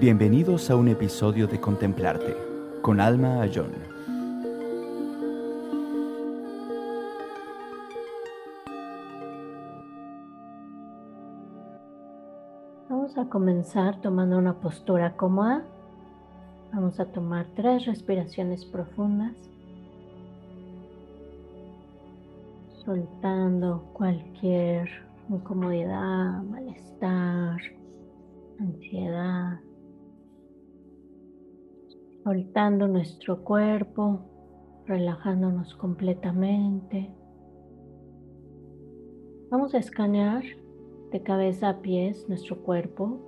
Bienvenidos a un episodio de Contemplarte con Alma Ayón. Vamos a comenzar tomando una postura cómoda. Vamos a tomar tres respiraciones profundas, soltando cualquier incomodidad, malestar, ansiedad, soltando nuestro cuerpo, relajándonos completamente. Vamos a escanear de cabeza a pies nuestro cuerpo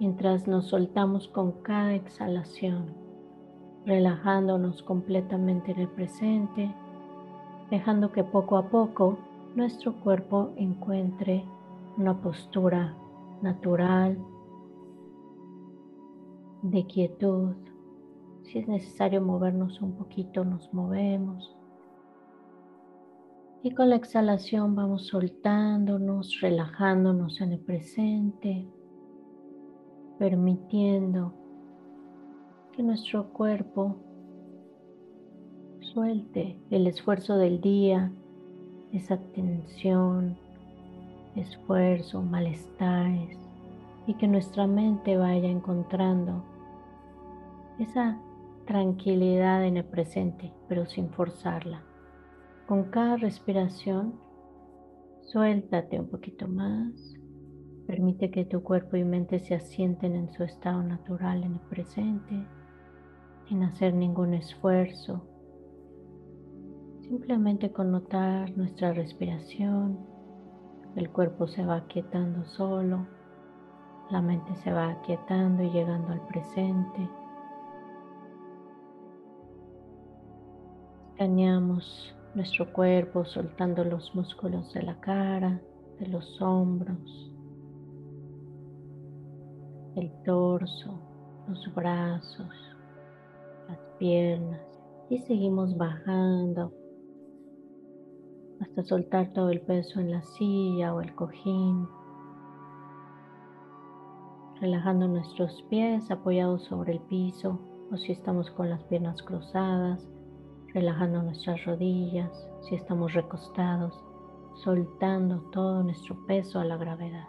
mientras nos soltamos con cada exhalación, relajándonos completamente en el presente, dejando que poco a poco nuestro cuerpo encuentre una postura natural de quietud. Si es necesario movernos un poquito, nos movemos. Y con la exhalación vamos soltándonos, relajándonos en el presente, permitiendo que nuestro cuerpo suelte el esfuerzo del día, esa tensión, esfuerzo, malestares y que nuestra mente vaya encontrando esa tranquilidad en el presente, pero sin forzarla. Con cada respiración, suéltate un poquito más. Permite que tu cuerpo y mente se asienten en su estado natural en el presente, sin hacer ningún esfuerzo, Simplemente con notar nuestra respiración, el cuerpo se va aquietando solo, la mente se va aquietando y llegando al presente. Escaneamos nuestro cuerpo soltando los músculos de la cara, de los hombros, el torso, los brazos, las piernas. Y seguimos bajando hasta soltar todo el peso en la silla o el cojín, relajando nuestros pies apoyados sobre el piso o si estamos con las piernas cruzadas, relajando nuestras rodillas, si estamos recostados, soltando todo nuestro peso a la gravedad.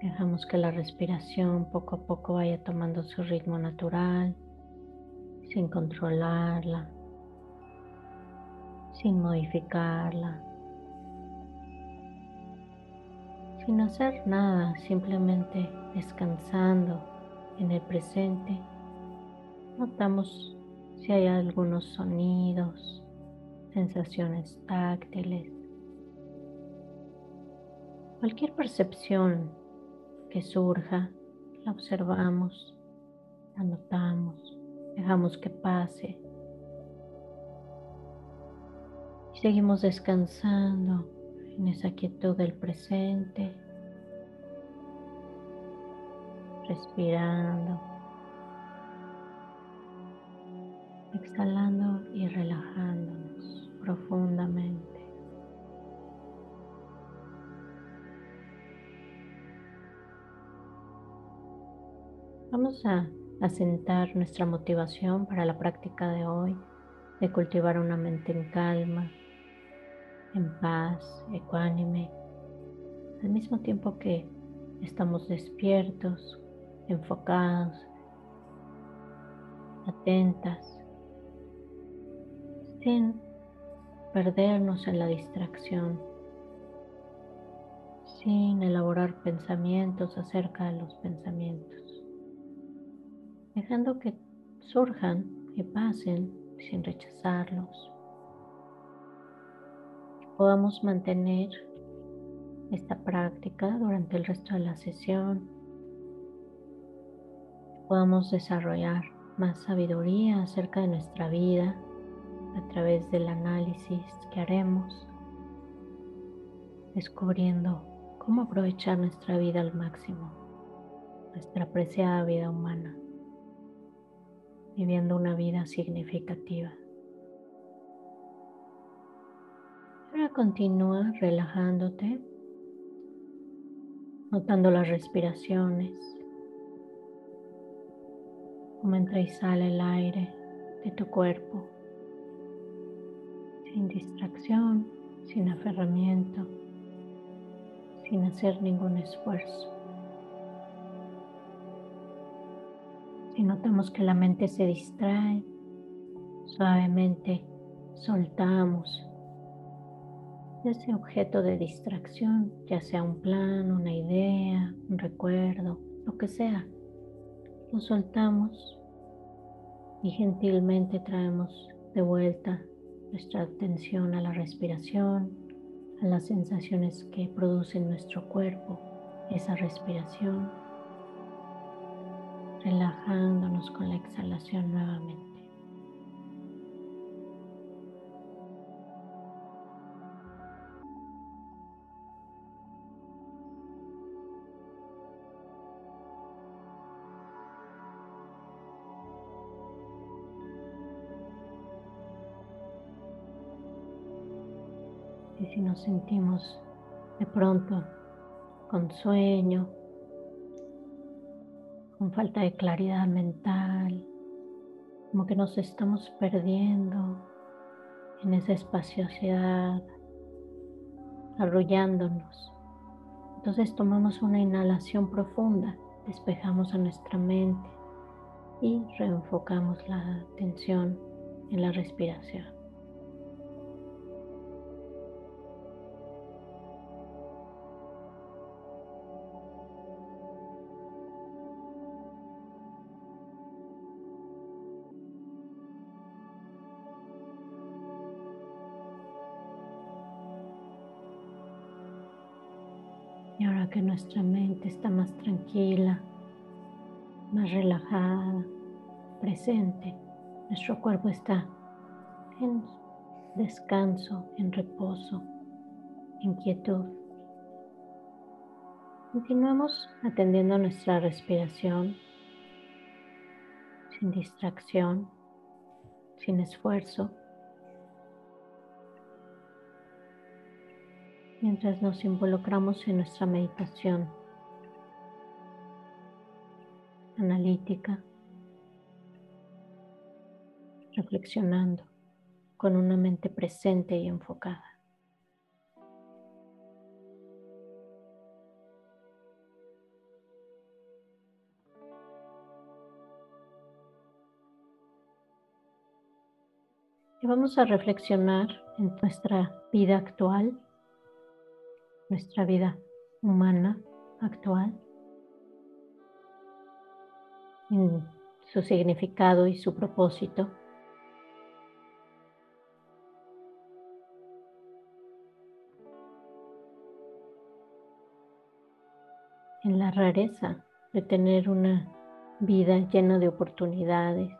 Dejamos que la respiración poco a poco vaya tomando su ritmo natural, sin controlarla, sin modificarla, sin hacer nada, simplemente descansando en el presente. Notamos si hay algunos sonidos, sensaciones táctiles, cualquier percepción que surja, la observamos, la notamos, dejamos que pase. Y seguimos descansando en esa quietud del presente, respirando, exhalando y relajándonos profundamente. Vamos a asentar nuestra motivación para la práctica de hoy, de cultivar una mente en calma, en paz, ecuánime, al mismo tiempo que estamos despiertos, enfocados, atentas, sin perdernos en la distracción, sin elaborar pensamientos acerca de los pensamientos dejando que surjan y pasen sin rechazarlos. Podamos mantener esta práctica durante el resto de la sesión. Podamos desarrollar más sabiduría acerca de nuestra vida a través del análisis que haremos, descubriendo cómo aprovechar nuestra vida al máximo, nuestra preciada vida humana viviendo una vida significativa. Continúa relajándote, notando las respiraciones, cómo entra y sale el aire de tu cuerpo, sin distracción, sin aferramiento, sin hacer ningún esfuerzo. Si notamos que la mente se distrae, suavemente soltamos ese objeto de distracción, ya sea un plan, una idea, un recuerdo, lo que sea. Lo soltamos y gentilmente traemos de vuelta nuestra atención a la respiración, a las sensaciones que produce en nuestro cuerpo esa respiración, relajándonos con la exhalación nuevamente. Si nos sentimos de pronto con sueño, con falta de claridad mental, como que nos estamos perdiendo en esa espaciosidad, arrullándonos. Entonces tomamos una inhalación profunda, despejamos a nuestra mente y reenfocamos la atención en la respiración. Que nuestra mente está más tranquila, más relajada, presente, nuestro cuerpo está en descanso, en reposo, en quietud. Continuamos atendiendo nuestra respiración sin distracción, sin esfuerzo. Mientras nos involucramos en nuestra meditación analítica, reflexionando con una mente presente y enfocada. Y vamos a reflexionar en nuestra vida actual nuestra vida humana actual, en su significado y su propósito. en la rareza de tener una vida llena de oportunidades,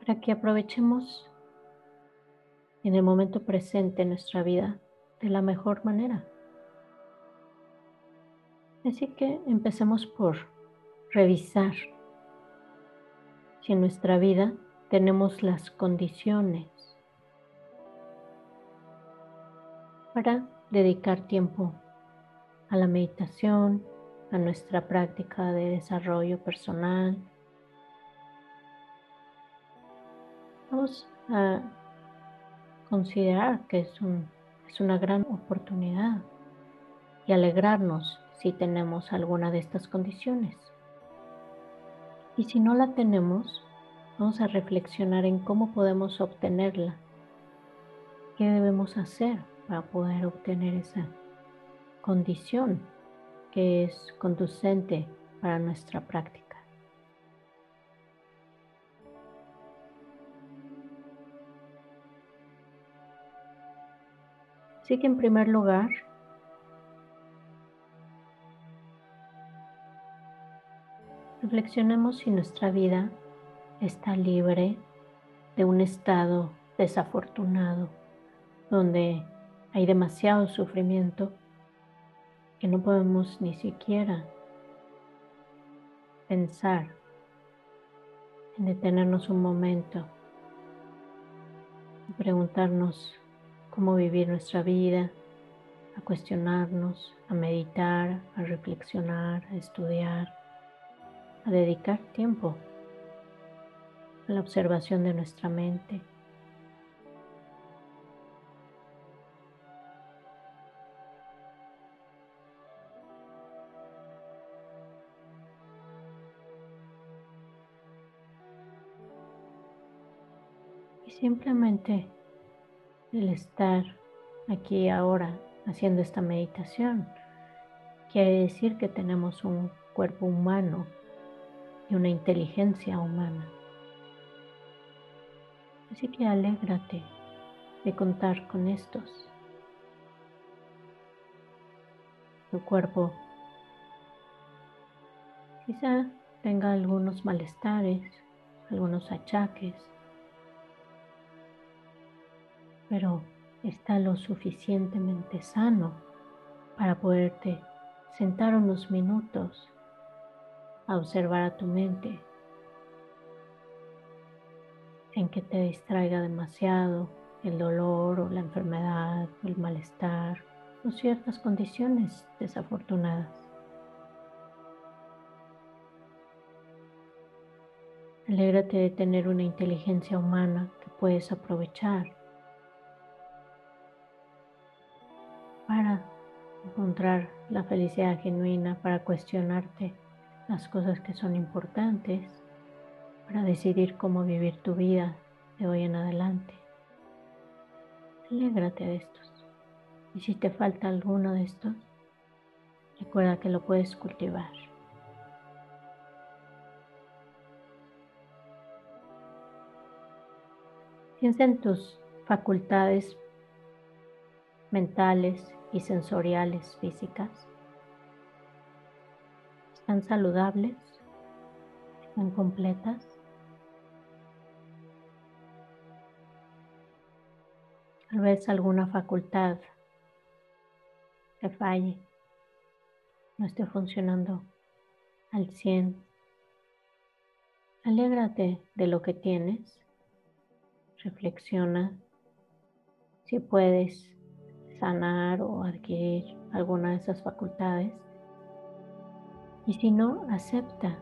para que aprovechemos en el momento presente en nuestra vida de la mejor manera. Así que empecemos por revisar si en nuestra vida tenemos las condiciones para dedicar tiempo a la meditación, a nuestra práctica de desarrollo personal. Vamos a considerar que es, es una gran oportunidad y alegrarnos si tenemos alguna de estas condiciones. Y si no la tenemos, vamos a reflexionar en cómo podemos obtenerla. ¿Qué debemos hacer para poder obtener esa condición que es conducente para nuestra práctica? Así que en primer lugar, reflexionemos si nuestra vida está libre de un estado desafortunado, donde hay demasiado sufrimiento que no podemos ni siquiera pensar en detenernos un momento preguntarnos cómo vivir nuestra vida, a cuestionarnos, a meditar, a reflexionar, a estudiar, a dedicar tiempo a la observación de nuestra mente. Y simplemente el estar aquí ahora haciendo esta meditación quiere decir que tenemos un cuerpo humano y una inteligencia humana. Así que alégrate de contar con estos. Tu cuerpo quizá tenga algunos malestares, algunos achaques, pero está lo suficientemente sano para poderte sentar unos minutos a observar a tu mente en que te distraiga demasiado el dolor o la enfermedad o el malestar o ciertas condiciones desafortunadas. Alégrate de tener una inteligencia humana que puedes aprovechar para encontrar la felicidad genuina, para cuestionarte las cosas que son importantes para decidir cómo vivir tu vida de hoy en adelante. Alégrate de estos. Y si te falta alguno de estos, recuerda que lo puedes cultivar. Piensa en tus facultades mentales y sensoriales físicas. ¿Están saludables? ¿Están completas? Tal vez alguna facultad te falle, no esté funcionando al 100. Alégrate de lo que tienes. Reflexiona si puedes sanar o adquirir alguna de esas facultades. Y si no, acepta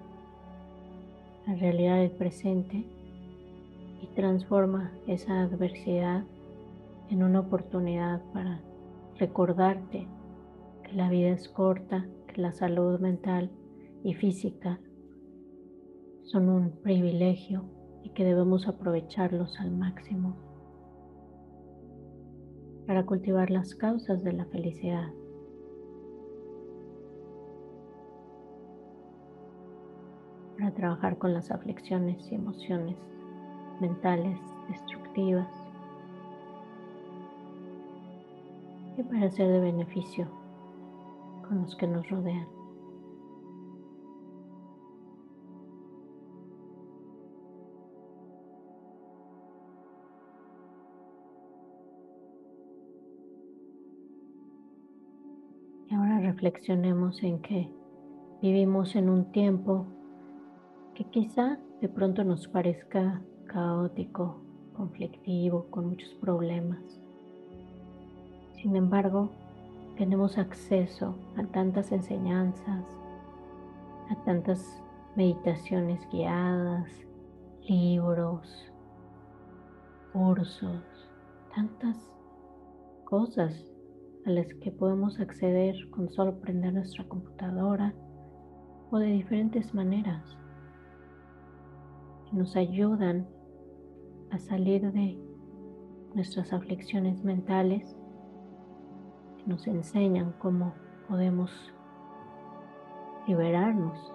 la realidad del presente y transforma esa adversidad en una oportunidad para recordarte que la vida es corta, que la salud mental y física son un privilegio y que debemos aprovecharlos al máximo para cultivar las causas de la felicidad. Para trabajar con las aflicciones y emociones mentales destructivas y para ser de beneficio con los que nos rodean. Reflexionemos en que vivimos en un tiempo que quizá de pronto nos parezca caótico, conflictivo, con muchos problemas. Sin embargo, tenemos acceso a tantas enseñanzas, a tantas meditaciones guiadas, libros, cursos, tantas cosas a las que podemos acceder con solo prender nuestra computadora o de diferentes maneras que nos ayudan a salir de nuestras aflicciones mentales nos enseñan cómo podemos liberarnos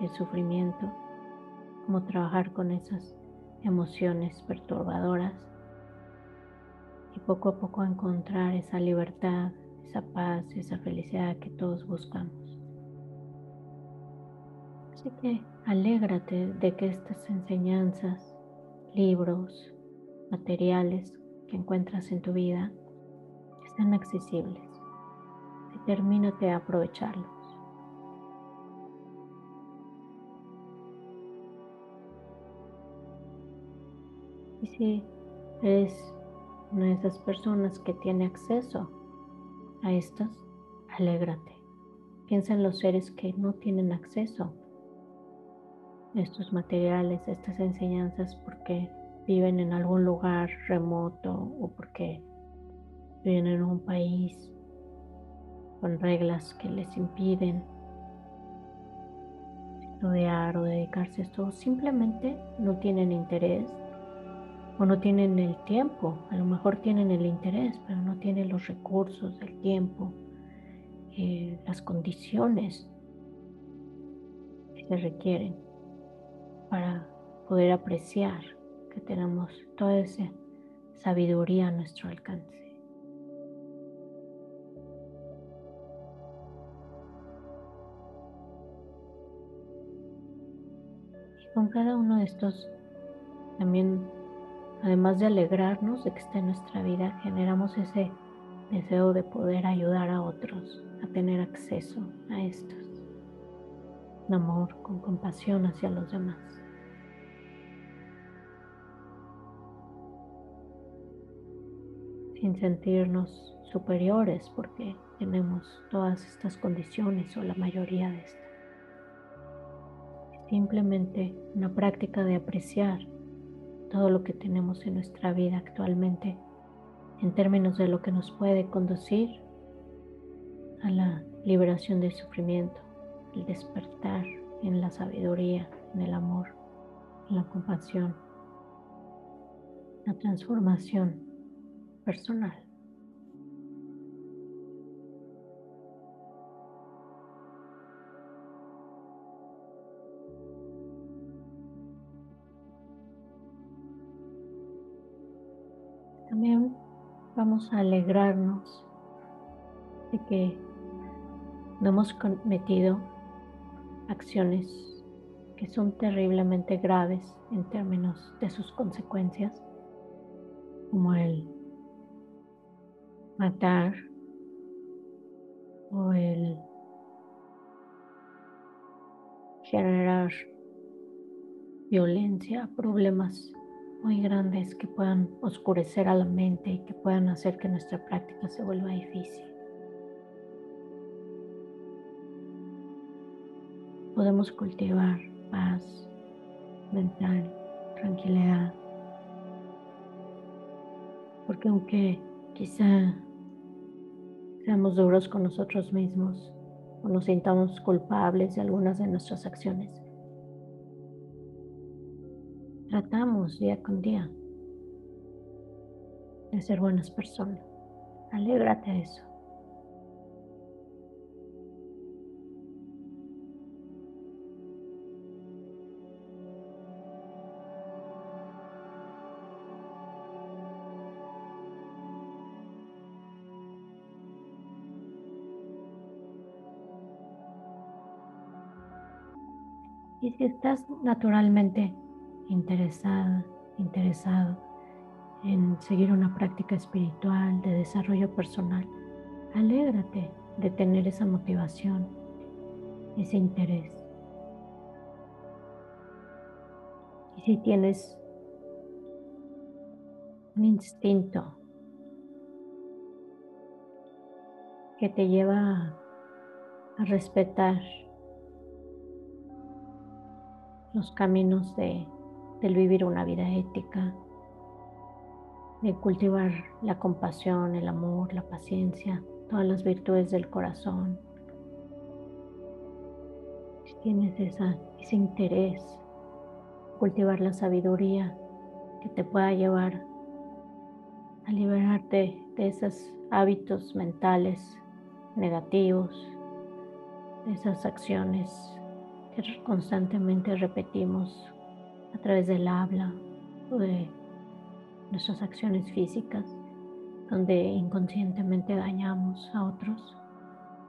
del sufrimiento, cómo trabajar con esas emociones perturbadoras poco a poco encontrar esa libertad, esa paz, esa felicidad que todos buscamos. Así que alégrate de que estas enseñanzas, libros, materiales que encuentras en tu vida están accesibles. Determínate a aprovecharlos. Y si eres una de esas personas que tiene acceso a estas, alégrate. Piensa en los seres que no tienen acceso a estos materiales, a estas enseñanzas, porque viven en algún lugar remoto o porque viven en un país con reglas que les impiden estudiar o dedicarse a esto, simplemente no tienen interés o no tienen el tiempo, a lo mejor tienen el interés, pero no tienen los recursos, el tiempo, eh, las condiciones que se requieren para poder apreciar que tenemos toda esa sabiduría a nuestro alcance. Y con cada uno de estos también Además de alegrarnos de que esté en nuestra vida, generamos ese deseo de poder ayudar a otros a tener acceso a estos. Con amor, con compasión hacia los demás. Sin sentirnos superiores porque tenemos todas estas condiciones o la mayoría de estas. Simplemente una práctica de apreciar todo lo que tenemos en nuestra vida actualmente en términos de lo que nos puede conducir a la liberación del sufrimiento, el despertar en la sabiduría, en el amor, en la compasión, la transformación personal. Vamos a alegrarnos de que no hemos cometido acciones que son terriblemente graves en términos de sus consecuencias, como el matar o el generar violencia, problemas muy grandes que puedan oscurecer a la mente y que puedan hacer que nuestra práctica se vuelva difícil. Podemos cultivar paz mental, tranquilidad, porque aunque quizá seamos duros con nosotros mismos o nos sintamos culpables de algunas de nuestras acciones, tratamos día con día de ser buenas personas. Alégrate de eso. Y si estás naturalmente interesada, interesado en seguir una práctica espiritual de desarrollo personal, alégrate de tener esa motivación, ese interés. Y si tienes un instinto que te lleva a respetar los caminos de del vivir una vida ética, de cultivar la compasión, el amor, la paciencia, todas las virtudes del corazón. Si tienes ese interés, cultivar la sabiduría que te pueda llevar a liberarte de esos hábitos mentales negativos, de esas acciones que constantemente repetimos a través del habla o de nuestras acciones físicas, donde inconscientemente dañamos a otros,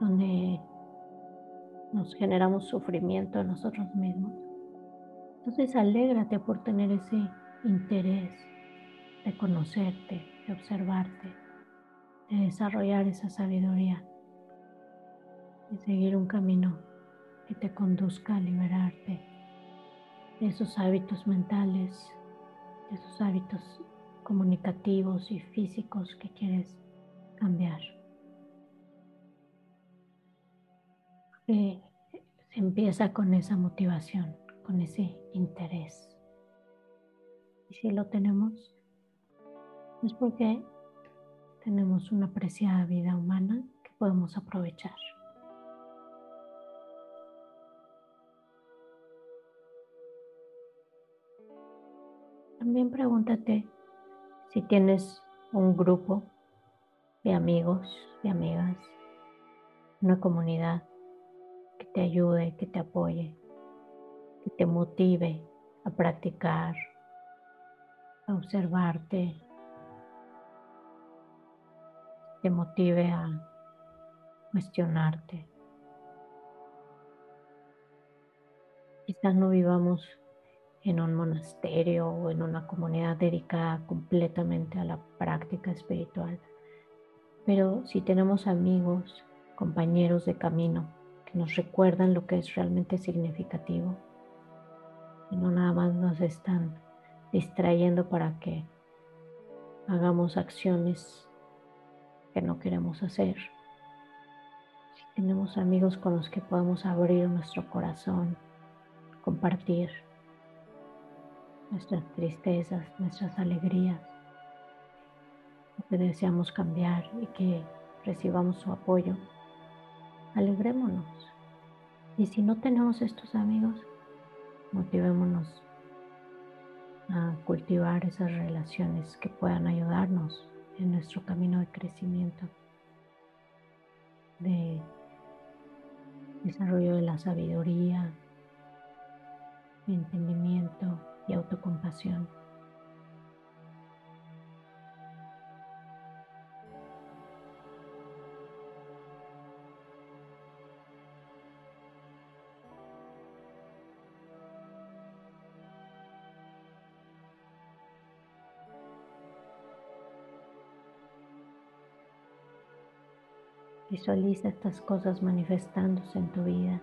donde nos generamos sufrimiento a nosotros mismos. Entonces alégrate por tener ese interés de conocerte, de observarte, de desarrollar esa sabiduría, de seguir un camino que te conduzca a liberarte de esos hábitos mentales, de esos hábitos comunicativos y físicos que quieres cambiar. se empieza con esa motivación, con ese interés. Y si lo tenemos, es porque tenemos una preciada vida humana que podemos aprovechar. También pregúntate si tienes un grupo de amigos, de amigas, una comunidad que te ayude, que te apoye, que te motive a practicar, a observarte, te motive a cuestionarte. Quizás no vivamos en un monasterio o en una comunidad dedicada completamente a la práctica espiritual, pero si tenemos amigos, compañeros de camino que nos recuerdan lo que es realmente significativo y no nada más nos están distrayendo para que hagamos acciones que no queremos hacer. Si tenemos amigos con los que podemos abrir nuestro corazón, compartir nuestras tristezas, nuestras alegrías, lo que deseamos cambiar y que recibamos su apoyo, alegrémonos. Y si no tenemos estos amigos, motivémonos a cultivar esas relaciones que puedan ayudarnos en nuestro camino de crecimiento, de desarrollo de la sabiduría, entendimiento y autocompasión. Visualiza estas cosas manifestándose en tu vida,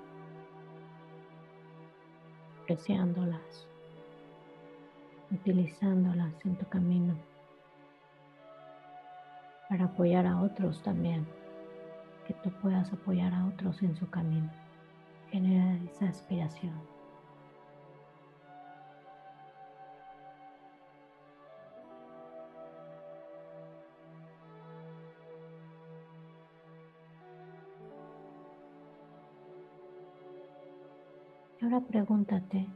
apreciándolas, utilizándolas en tu camino para apoyar a otros también, que tú puedas apoyar a otros en su camino. Genera esa aspiración. ahora pregúntate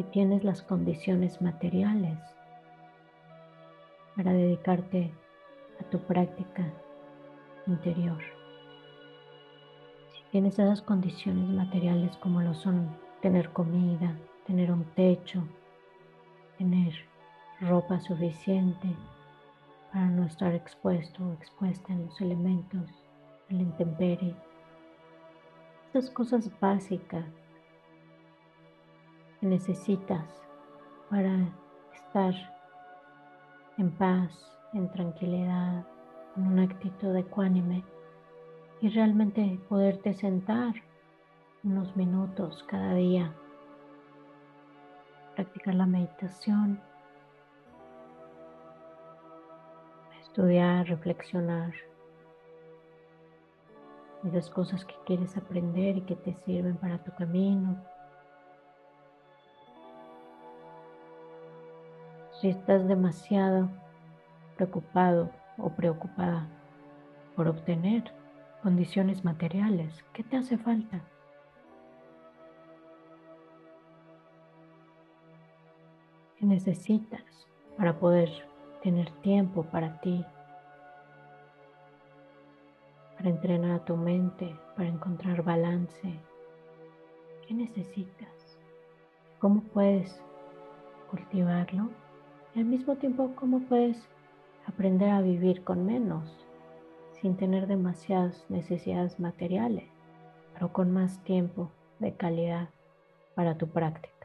si tienes las condiciones materiales para dedicarte a tu práctica interior. Si tienes esas condiciones materiales como lo son tener comida, tener un techo, tener ropa suficiente para no estar expuesto o expuesta en los elementos, en la intemperie. Esas cosas básicas que necesitas para estar en paz, en tranquilidad, con una actitud ecuánime y realmente poderte sentar unos minutos cada día, practicar la meditación, estudiar, reflexionar esas cosas que quieres aprender y que te sirven para tu camino. Si estás demasiado preocupado o preocupada por obtener condiciones materiales, ¿qué te hace falta? ¿Qué necesitas para poder tener tiempo para ti? Para entrenar a tu mente, para encontrar balance. ¿Qué necesitas? ¿Cómo puedes cultivarlo? Y al mismo tiempo cómo puedes aprender a vivir con menos, sin tener demasiadas necesidades materiales, pero con más tiempo de calidad para tu práctica.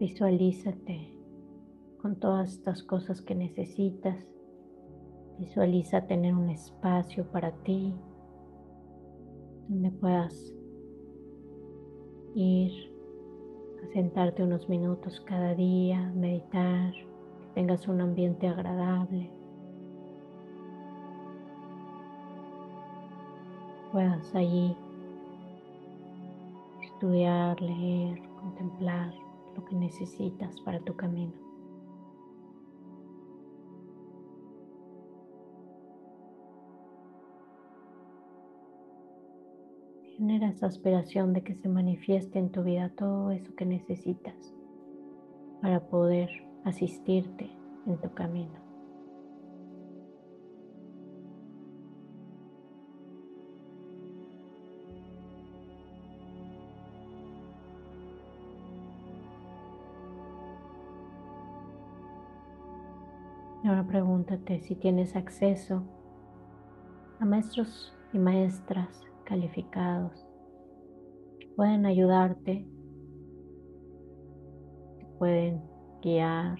Visualízate con todas estas cosas que necesitas. Visualiza tener un espacio para ti donde puedas ir a sentarte unos minutos cada día, meditar, que tengas un ambiente agradable. Puedas allí estudiar, leer, contemplar lo que necesitas para tu camino. Genera esa aspiración de que se manifieste en tu vida todo eso que necesitas para poder asistirte en tu camino. Ahora pregúntate si tienes acceso a maestros y maestras calificados que pueden ayudarte, que pueden guiar,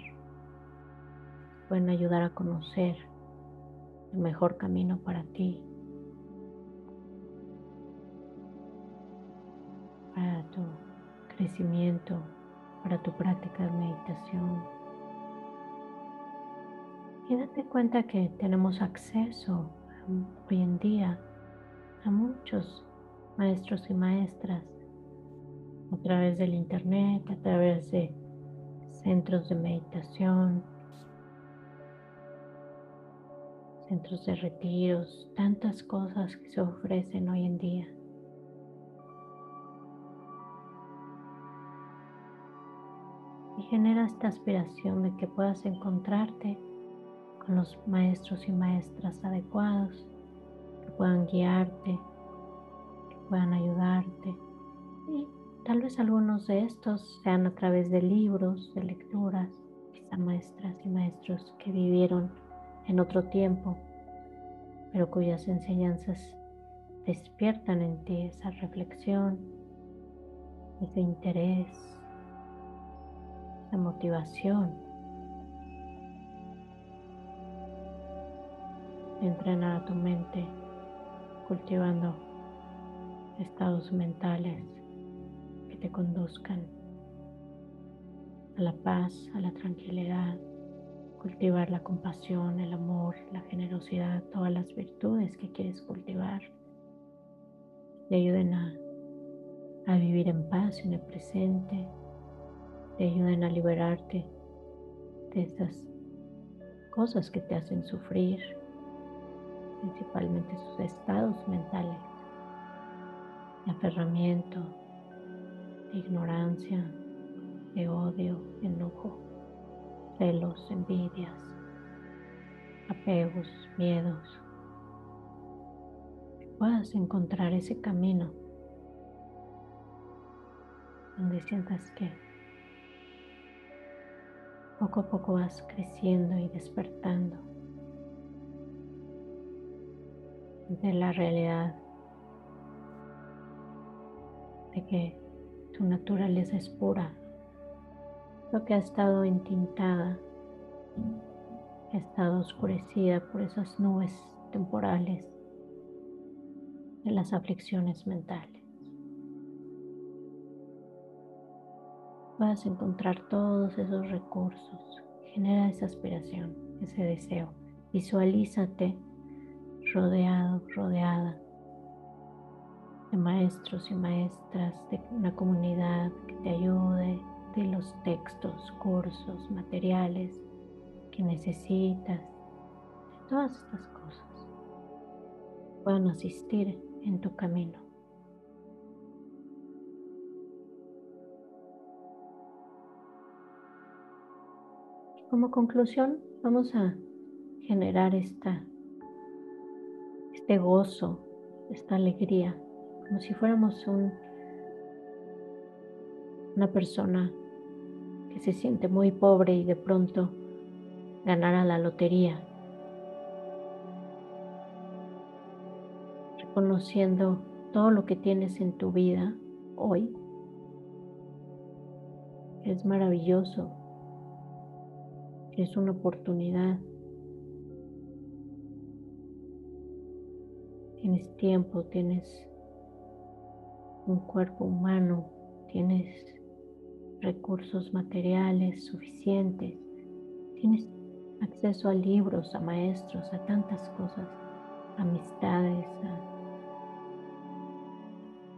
pueden ayudar a conocer el mejor camino para ti, para tu crecimiento, para tu práctica de meditación. Y date cuenta que tenemos acceso hoy en día a muchos maestros y maestras a través del internet, a través de centros de meditación, centros de retiros, tantas cosas que se ofrecen hoy en día. Y genera esta aspiración de que puedas encontrarte con los maestros y maestras adecuados que puedan guiarte, que puedan ayudarte. Y tal vez algunos de estos sean a través de libros, de lecturas, quizá maestras y maestros que vivieron en otro tiempo, pero cuyas enseñanzas despiertan en ti esa reflexión, ese interés, esa motivación entrenar a tu mente cultivando estados mentales que te conduzcan a la paz, a la tranquilidad, cultivar la compasión, el amor, la generosidad, todas las virtudes que quieres cultivar. Te ayuden a, a vivir en paz en el presente, te ayuden a liberarte de esas cosas que te hacen sufrir, principalmente sus estados mentales de aferramiento, de ignorancia, de odio, enojo, celos, envidias, apegos, miedos. Que puedas encontrar ese camino donde sientas que poco a poco vas creciendo y despertando de la realidad de que tu naturaleza es pura, lo que ha estado entintada, ha estado oscurecida por esas nubes temporales de las aflicciones mentales. Vas a encontrar todos esos recursos, genera esa aspiración, ese deseo, visualízate rodeado, rodeada de maestros y maestras, de una comunidad que te ayude, de los textos, cursos, materiales que necesitas, todas estas cosas puedan asistir en tu camino. Como conclusión, vamos a generar esta este gozo, esta alegría, como si fuéramos un, una persona que se siente muy pobre y de pronto ganara la lotería, reconociendo todo lo que tienes en tu vida hoy, es maravilloso, es una oportunidad. Tienes tiempo, tienes un cuerpo humano, tienes recursos materiales suficientes, tienes acceso a libros, a maestros, a tantas cosas, amistades, a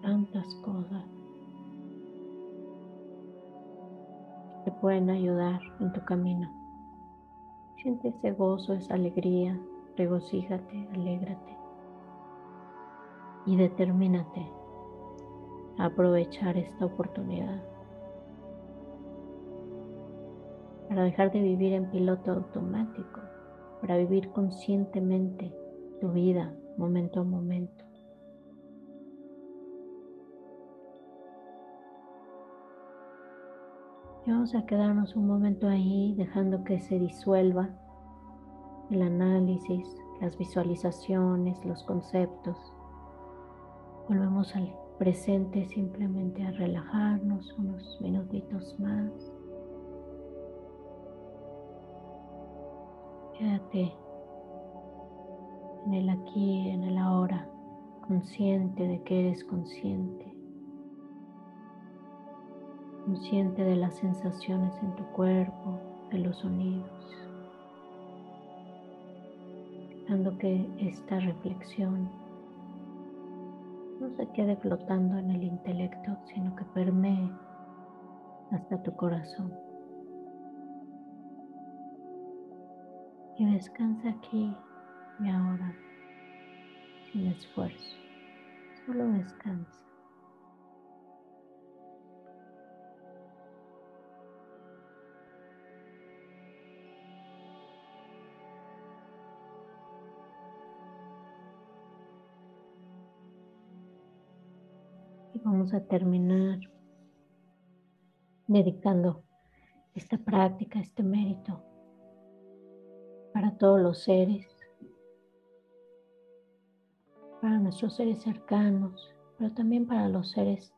tantas cosas que te pueden ayudar en tu camino. Siente ese gozo, esa alegría, regocíjate, alégrate y determínate a aprovechar esta oportunidad para dejar de vivir en piloto automático, para vivir conscientemente tu vida momento a momento. Y vamos a quedarnos un momento ahí dejando que se disuelva el análisis, las visualizaciones, los conceptos. Volvemos al presente simplemente a relajarnos unos minutitos más. Quédate en el aquí, en el ahora, consciente de que eres consciente consciente de las sensaciones en tu cuerpo, de los sonidos, dando que esta reflexión no se quede flotando en el intelecto, sino que permee hasta tu corazón. Y descansa aquí y ahora, sin esfuerzo, solo descansa. Vamos a terminar dedicando esta práctica, este mérito para todos los seres, para nuestros seres cercanos, pero también para los seres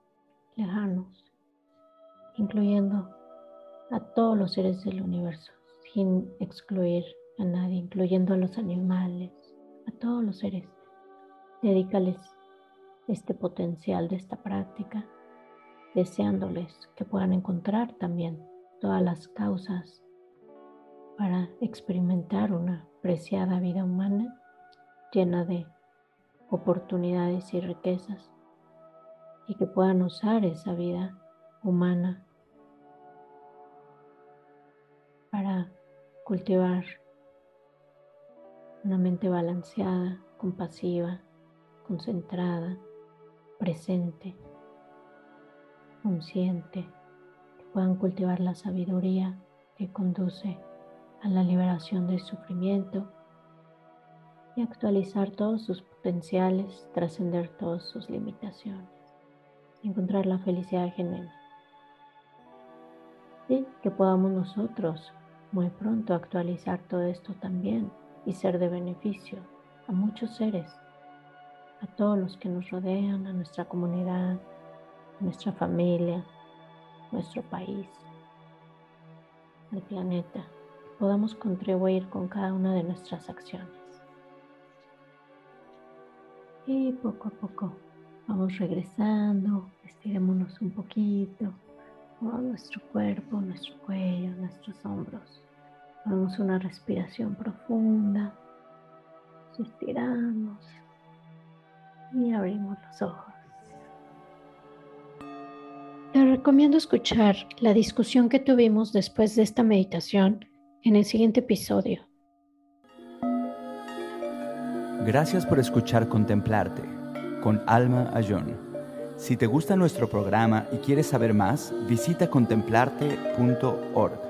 lejanos, incluyendo a todos los seres del universo, sin excluir a nadie, incluyendo a los animales, a todos los seres. Dedícales este potencial de esta práctica, deseándoles que puedan encontrar también todas las causas para experimentar una preciada vida humana llena de oportunidades y riquezas y que puedan usar esa vida humana para cultivar una mente balanceada, compasiva, concentrada, presente, consciente, que puedan cultivar la sabiduría que conduce a la liberación del sufrimiento y actualizar todos sus potenciales, trascender todas sus limitaciones, encontrar la felicidad genuina. Y que podamos nosotros muy pronto actualizar todo esto también y ser de beneficio a muchos seres a todos los que nos rodean, a nuestra comunidad, a nuestra familia, nuestro país, al planeta, podamos contribuir con cada una de nuestras acciones. Y poco a poco vamos regresando, estirémonos un poquito, nuestro cuerpo, nuestro cuello, nuestros hombros. Hagamos una respiración profunda, estiramos y abrimos los ojos. Te recomiendo escuchar la discusión que tuvimos después de esta meditación en el siguiente episodio. Gracias por escuchar Contemplarte con Alma Ayón. Si te gusta nuestro programa y quieres saber más, visita contemplarte.org.